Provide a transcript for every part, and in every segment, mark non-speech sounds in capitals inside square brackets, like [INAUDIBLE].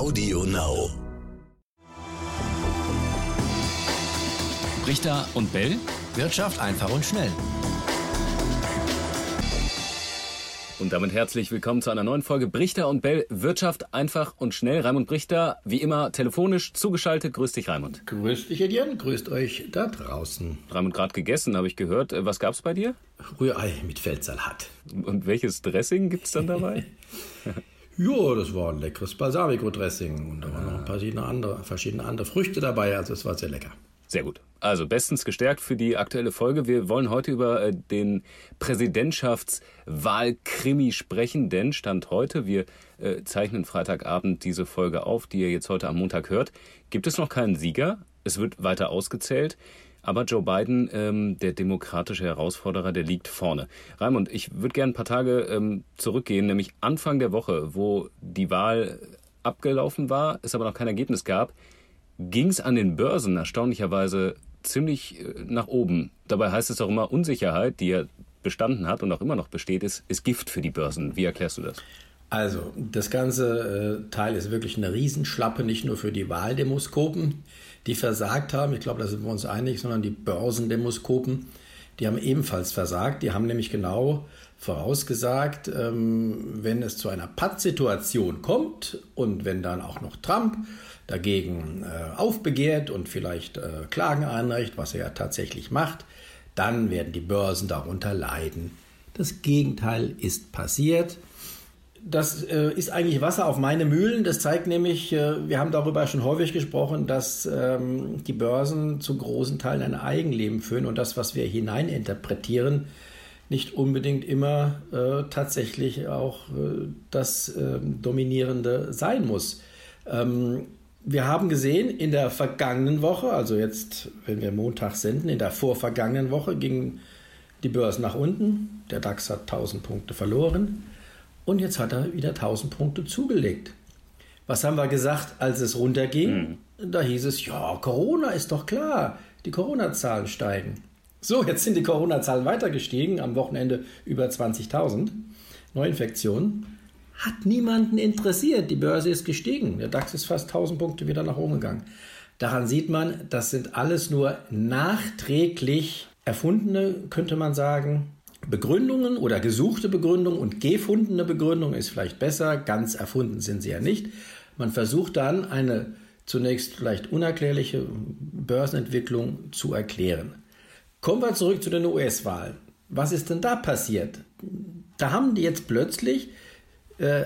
Audio Now. Richter und Bell. Wirtschaft einfach und schnell. Und damit herzlich willkommen zu einer neuen Folge Brichter und Bell. Wirtschaft einfach und schnell. Raimund Brichter, wie immer telefonisch zugeschaltet. Grüß dich, Raimund. Grüß dich, Etienne. Grüßt euch da draußen. Raimund gerade gegessen, habe ich gehört. Was gab's bei dir? Rührei mit Feldsalat. Und welches Dressing gibt's dann dabei? [LAUGHS] ja, das war ein leckeres Balsamico-Dressing. Und da waren noch ein paar verschiedene andere, verschiedene andere Früchte dabei. Also es war sehr lecker. Sehr gut. Also bestens gestärkt für die aktuelle Folge. Wir wollen heute über äh, den Präsidentschaftswahlkrimi sprechen, denn Stand heute, wir äh, zeichnen Freitagabend diese Folge auf, die ihr jetzt heute am Montag hört, gibt es noch keinen Sieger. Es wird weiter ausgezählt. Aber Joe Biden, ähm, der demokratische Herausforderer, der liegt vorne. Raimund, ich würde gerne ein paar Tage ähm, zurückgehen, nämlich Anfang der Woche, wo die Wahl abgelaufen war, es aber noch kein Ergebnis gab ging es an den Börsen erstaunlicherweise ziemlich äh, nach oben. Dabei heißt es auch immer, Unsicherheit, die ja bestanden hat und auch immer noch besteht, ist, ist Gift für die Börsen. Wie erklärst du das? Also, das ganze äh, Teil ist wirklich eine Riesenschlappe, nicht nur für die Wahldemoskopen, die versagt haben, ich glaube, da sind wir uns einig, sondern die Börsendemoskopen, die haben ebenfalls versagt. Die haben nämlich genau vorausgesagt, ähm, wenn es zu einer Pattsituation kommt und wenn dann auch noch Trump dagegen äh, aufbegehrt und vielleicht äh, Klagen einreicht, was er ja tatsächlich macht, dann werden die Börsen darunter leiden. Das Gegenteil ist passiert. Das äh, ist eigentlich Wasser auf meine Mühlen. Das zeigt nämlich, äh, wir haben darüber schon häufig gesprochen, dass ähm, die Börsen zu großen Teilen ein Eigenleben führen und das, was wir hineininterpretieren, nicht unbedingt immer äh, tatsächlich auch äh, das ähm, Dominierende sein muss. Ähm, wir haben gesehen, in der vergangenen Woche, also jetzt, wenn wir Montag senden, in der vorvergangenen Woche gingen die Börsen nach unten. Der DAX hat 1000 Punkte verloren und jetzt hat er wieder 1000 Punkte zugelegt. Was haben wir gesagt, als es runterging? Mhm. Da hieß es, ja, Corona ist doch klar, die Corona-Zahlen steigen. So, jetzt sind die Corona-Zahlen weiter gestiegen, am Wochenende über 20.000 Neuinfektionen hat niemanden interessiert. Die Börse ist gestiegen. Der DAX ist fast 1000 Punkte wieder nach oben gegangen. Daran sieht man, das sind alles nur nachträglich erfundene, könnte man sagen, Begründungen oder gesuchte Begründungen und gefundene Begründung ist vielleicht besser. Ganz erfunden sind sie ja nicht. Man versucht dann eine zunächst vielleicht unerklärliche Börsenentwicklung zu erklären. Kommen wir zurück zu den US-Wahlen. Was ist denn da passiert? Da haben die jetzt plötzlich äh,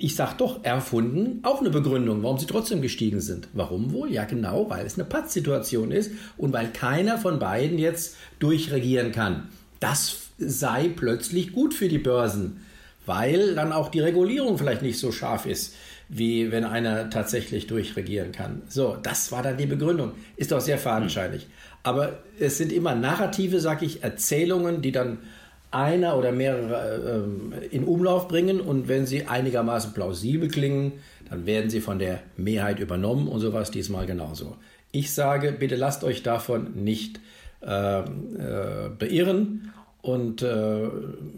ich sage doch erfunden, auch eine Begründung, warum sie trotzdem gestiegen sind. Warum wohl? Ja, genau, weil es eine Pattsituation ist und weil keiner von beiden jetzt durchregieren kann. Das sei plötzlich gut für die Börsen, weil dann auch die Regulierung vielleicht nicht so scharf ist, wie wenn einer tatsächlich durchregieren kann. So, das war dann die Begründung. Ist doch sehr fadenscheinig. Aber es sind immer Narrative, sag ich, Erzählungen, die dann einer oder mehrere äh, in Umlauf bringen und wenn sie einigermaßen plausibel klingen, dann werden sie von der Mehrheit übernommen und sowas diesmal genauso. Ich sage, bitte lasst euch davon nicht äh, äh, beirren und äh,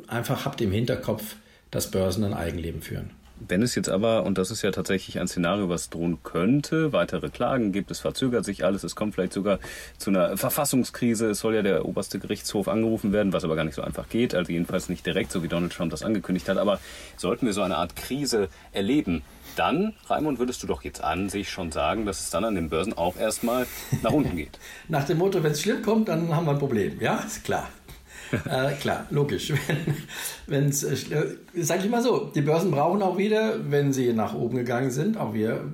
einfach habt im Hinterkopf, dass Börsen ein Eigenleben führen. Wenn es jetzt aber, und das ist ja tatsächlich ein Szenario, was drohen könnte, weitere Klagen gibt, es verzögert sich alles, es kommt vielleicht sogar zu einer Verfassungskrise, es soll ja der oberste Gerichtshof angerufen werden, was aber gar nicht so einfach geht, also jedenfalls nicht direkt, so wie Donald Trump das angekündigt hat, aber sollten wir so eine Art Krise erleben, dann, Raimund, würdest du doch jetzt an sich schon sagen, dass es dann an den Börsen auch erstmal nach unten geht. [LAUGHS] Nach dem Motto, wenn es schlimm kommt, dann haben wir ein Problem. Ja, ist klar. [LAUGHS] äh, klar, logisch. [LAUGHS] Wenn es, äh, sag ich mal so, die Börsen brauchen auch wieder, wenn sie nach oben gegangen sind, auch wieder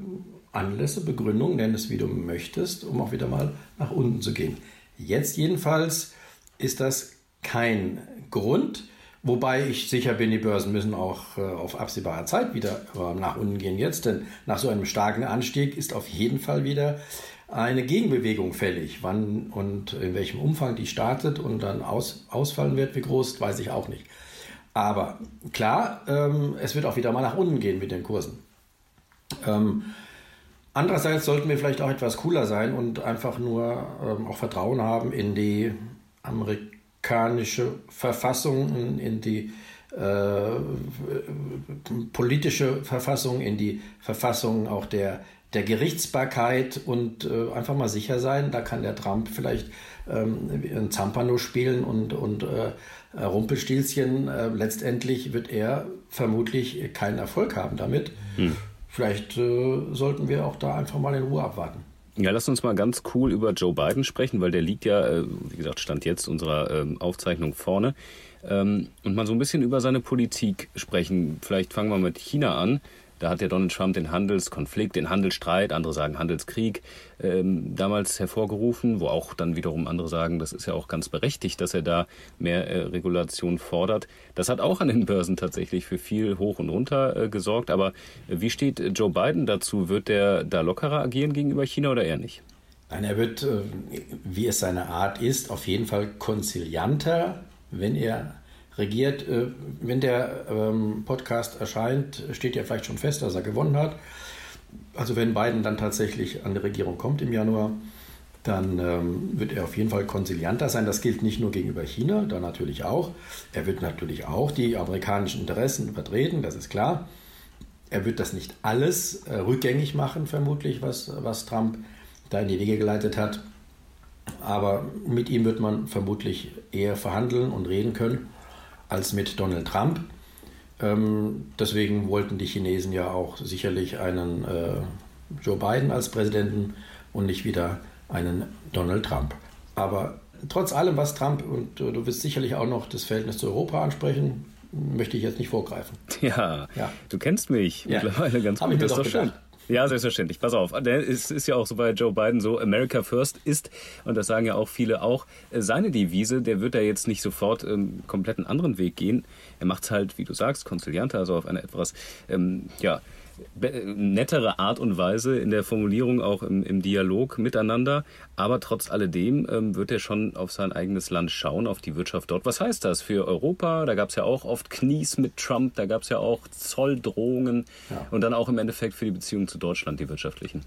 Anlässe, Begründungen, nenn es wie du möchtest, um auch wieder mal nach unten zu gehen. Jetzt jedenfalls ist das kein Grund, wobei ich sicher bin, die Börsen müssen auch äh, auf absehbare Zeit wieder äh, nach unten gehen jetzt, denn nach so einem starken Anstieg ist auf jeden Fall wieder eine Gegenbewegung fällig. Wann und in welchem Umfang die startet und dann aus, ausfallen wird, wie groß, weiß ich auch nicht. Aber klar, ähm, es wird auch wieder mal nach unten gehen mit den Kursen. Ähm, andererseits sollten wir vielleicht auch etwas cooler sein und einfach nur ähm, auch Vertrauen haben in die amerikanische Verfassung, in, die äh, politische Verfassung, in die Verfassung auch der, der Gerichtsbarkeit und äh, einfach mal sicher sein, da kann der Trump vielleicht ähm, ein Zampano spielen und, und äh, Rumpelstilzchen. Äh, letztendlich wird er vermutlich keinen Erfolg haben damit. Hm. Vielleicht äh, sollten wir auch da einfach mal in Ruhe abwarten. Ja, lass uns mal ganz cool über Joe Biden sprechen, weil der liegt ja, äh, wie gesagt, stand jetzt unserer ähm, Aufzeichnung vorne. Ähm, und mal so ein bisschen über seine Politik sprechen. Vielleicht fangen wir mit China an. Da hat ja Donald Trump den Handelskonflikt, den Handelsstreit, andere sagen Handelskrieg, ähm, damals hervorgerufen, wo auch dann wiederum andere sagen, das ist ja auch ganz berechtigt, dass er da mehr äh, Regulation fordert. Das hat auch an den Börsen tatsächlich für viel hoch und runter äh, gesorgt. Aber äh, wie steht Joe Biden dazu? Wird der da lockerer agieren gegenüber China oder eher nicht? Nein, er wird, äh, wie es seine Art ist, auf jeden Fall konzilianter, wenn er regiert. Äh, wenn der ähm, Podcast erscheint, steht ja vielleicht schon fest, dass er gewonnen hat. Also wenn Biden dann tatsächlich an die Regierung kommt im Januar, dann ähm, wird er auf jeden Fall konzilianter sein. Das gilt nicht nur gegenüber China, da natürlich auch. Er wird natürlich auch die amerikanischen Interessen vertreten, das ist klar. Er wird das nicht alles äh, rückgängig machen, vermutlich, was, was Trump da in die Wege geleitet hat. Aber mit ihm wird man vermutlich eher verhandeln und reden können als mit Donald Trump. Ähm, deswegen wollten die Chinesen ja auch sicherlich einen äh, Joe Biden als Präsidenten und nicht wieder einen Donald Trump. Aber trotz allem, was Trump, und äh, du wirst sicherlich auch noch das Verhältnis zu Europa ansprechen, möchte ich jetzt nicht vorgreifen. Ja, ja. du kennst mich ja. mittlerweile ganz Hab gut, das ist doch schön. Ja, selbstverständlich. Pass auf. Es ist ja auch so bei Joe Biden so, America First ist, und das sagen ja auch viele auch, äh, seine Devise, der wird da jetzt nicht sofort ähm, komplett einen anderen Weg gehen. Er macht es halt, wie du sagst, konzilianter, also auf eine etwas, ähm, ja, nettere Art und Weise in der Formulierung, auch im, im Dialog miteinander. Aber trotz alledem ähm, wird er schon auf sein eigenes Land schauen, auf die Wirtschaft dort. Was heißt das für Europa? Da gab es ja auch oft Knies mit Trump, da gab es ja auch Zolldrohungen ja. und dann auch im Endeffekt für die Beziehungen zu Deutschland, die wirtschaftlichen.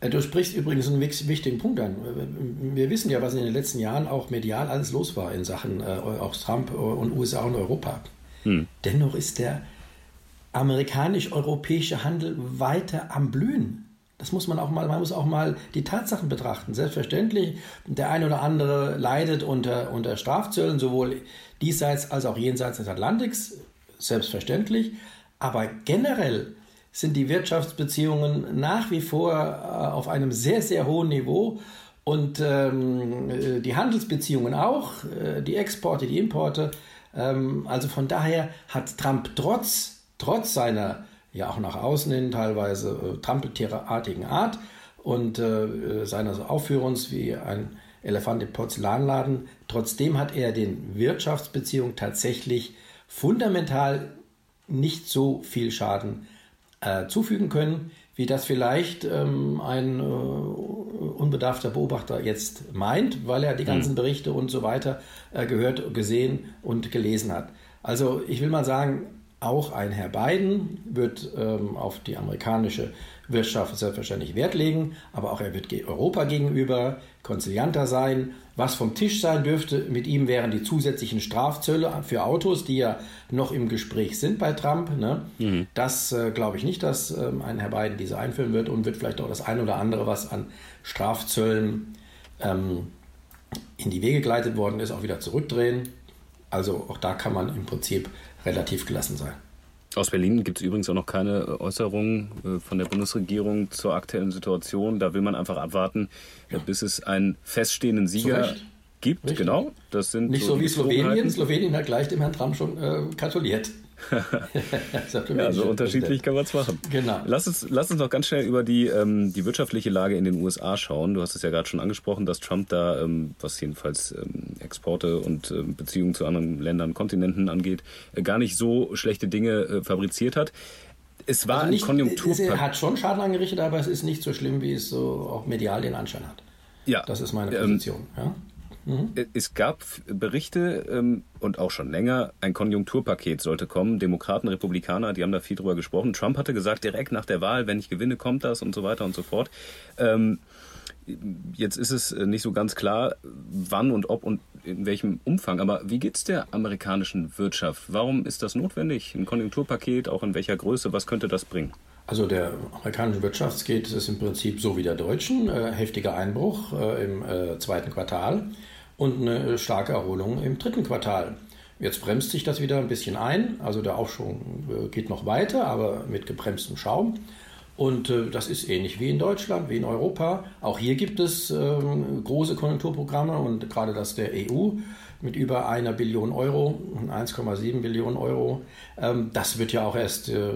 Äh, du sprichst übrigens einen wichtigen Punkt an. Wir wissen ja, was in den letzten Jahren auch medial alles los war in Sachen äh, auch Trump und USA und Europa. Hm. Dennoch ist der amerikanisch-europäische Handel weiter am Blühen. Das muss man auch mal, man muss auch mal die Tatsachen betrachten. Selbstverständlich, der ein oder andere leidet unter, unter Strafzöllen, sowohl diesseits als auch jenseits des Atlantiks, selbstverständlich. Aber generell sind die Wirtschaftsbeziehungen nach wie vor äh, auf einem sehr, sehr hohen Niveau und ähm, äh, die Handelsbeziehungen auch, äh, die Exporte, die Importe. Ähm, also von daher hat Trump trotz trotz seiner ja auch nach außen hin teilweise äh, trampeltierartigen Art und äh, seines Aufführens wie ein Elefant im Porzellanladen, trotzdem hat er den Wirtschaftsbeziehungen tatsächlich fundamental nicht so viel Schaden äh, zufügen können, wie das vielleicht ähm, ein äh, unbedarfter Beobachter jetzt meint, weil er die ganzen hm. Berichte und so weiter äh, gehört, gesehen und gelesen hat. Also ich will mal sagen, auch ein Herr Biden wird ähm, auf die amerikanische Wirtschaft selbstverständlich Wert legen, aber auch er wird Europa gegenüber konzilianter sein. Was vom Tisch sein dürfte mit ihm wären die zusätzlichen Strafzölle für Autos, die ja noch im Gespräch sind bei Trump. Ne? Mhm. Das äh, glaube ich nicht, dass ähm, ein Herr Biden diese einführen wird und wird vielleicht auch das ein oder andere, was an Strafzöllen ähm, in die Wege geleitet worden ist, auch wieder zurückdrehen. Also auch da kann man im Prinzip relativ gelassen sein. Aus Berlin gibt es übrigens auch noch keine Äußerungen äh, von der Bundesregierung zur aktuellen Situation. Da will man einfach abwarten, ja. bis es einen feststehenden Sieger gibt. Richtig. Genau. Das sind Nicht so, so wie Slowenien. Slowenien hat gleich dem Herrn Trump schon äh, gratuliert. [LAUGHS] ja, so unterschiedlich kann man es machen. Genau. Lass uns, lass uns noch ganz schnell über die, ähm, die wirtschaftliche Lage in den USA schauen. Du hast es ja gerade schon angesprochen, dass Trump da, ähm, was jedenfalls ähm, Exporte und ähm, Beziehungen zu anderen Ländern, Kontinenten angeht, äh, gar nicht so schlechte Dinge äh, fabriziert hat. Es war also nicht, ein Konjunktur. Er hat schon Schaden angerichtet, aber es ist nicht so schlimm, wie es so auch medial den Anschein hat. Ja. Das ist meine ähm, Position. Ja? Mhm. Es gab Berichte ähm, und auch schon länger, ein Konjunkturpaket sollte kommen. Demokraten, Republikaner, die haben da viel drüber gesprochen. Trump hatte gesagt, direkt nach der Wahl, wenn ich gewinne, kommt das und so weiter und so fort. Ähm, jetzt ist es nicht so ganz klar, wann und ob und in welchem Umfang. Aber wie geht es der amerikanischen Wirtschaft? Warum ist das notwendig? Ein Konjunkturpaket, auch in welcher Größe? Was könnte das bringen? Also der amerikanischen Wirtschaft geht es im Prinzip so wie der deutschen. Äh, heftiger Einbruch äh, im äh, zweiten Quartal und eine starke Erholung im dritten Quartal. Jetzt bremst sich das wieder ein bisschen ein. Also der Aufschwung äh, geht noch weiter, aber mit gebremstem Schaum. Und äh, das ist ähnlich wie in Deutschland, wie in Europa. Auch hier gibt es ähm, große Konjunkturprogramme und gerade das der EU mit über einer Billion Euro, 1,7 Billionen Euro. Ähm, das wird ja auch erst äh,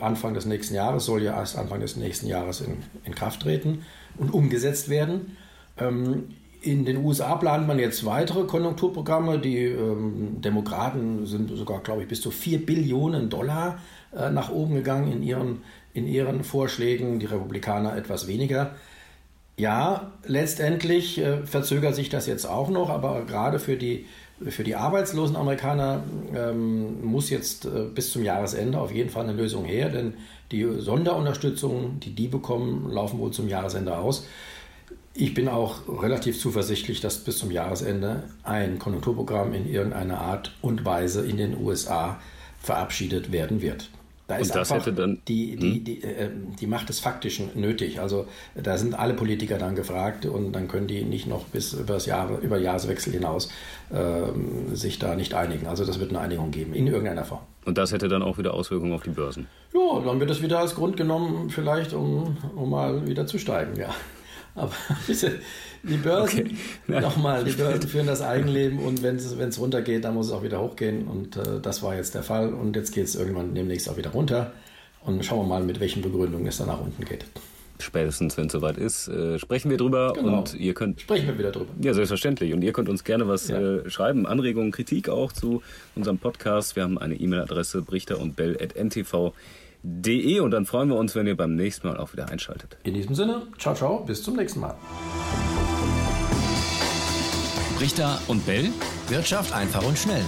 Anfang des nächsten Jahres, soll ja erst Anfang des nächsten Jahres in, in Kraft treten und umgesetzt werden. Ähm, in den USA plant man jetzt weitere Konjunkturprogramme. Die ähm, Demokraten sind sogar, glaube ich, bis zu 4 Billionen Dollar äh, nach oben gegangen in ihren, in ihren Vorschlägen, die Republikaner etwas weniger. Ja, letztendlich äh, verzögert sich das jetzt auch noch, aber gerade für die, für die arbeitslosen Amerikaner ähm, muss jetzt äh, bis zum Jahresende auf jeden Fall eine Lösung her, denn die Sonderunterstützungen, die die bekommen, laufen wohl zum Jahresende aus. Ich bin auch relativ zuversichtlich, dass bis zum Jahresende ein Konjunkturprogramm in irgendeiner Art und Weise in den USA verabschiedet werden wird. Da ist das hätte dann die, die, hm? die, äh, die Macht des Faktischen nötig. Also da sind alle Politiker dann gefragt und dann können die nicht noch bis über das Jahre, über Jahreswechsel hinaus äh, sich da nicht einigen. Also das wird eine Einigung geben, in irgendeiner Form. Und das hätte dann auch wieder Auswirkungen auf die Börsen? Ja, dann wird es wieder als Grund genommen, vielleicht um, um mal wieder zu steigen, ja. Aber [LAUGHS] die Börsen, okay. nochmal, die Börsen [LAUGHS] führen das Eigenleben und wenn es runtergeht, dann muss es auch wieder hochgehen. Und äh, das war jetzt der Fall. Und jetzt geht es irgendwann demnächst auch wieder runter. Und schauen wir mal, mit welchen Begründungen es dann nach unten geht. Spätestens, wenn es soweit ist, äh, sprechen wir drüber genau. und ihr könnt. Sprechen wir wieder drüber. Ja, selbstverständlich. Und ihr könnt uns gerne was ja. äh, schreiben, Anregungen, Kritik auch zu unserem Podcast. Wir haben eine E-Mail-Adresse brichter und bell.ntv.de De und dann freuen wir uns, wenn ihr beim nächsten Mal auch wieder einschaltet. In diesem Sinne, ciao, ciao, bis zum nächsten Mal. Richter und Bell. Wirtschaft einfach und schnell.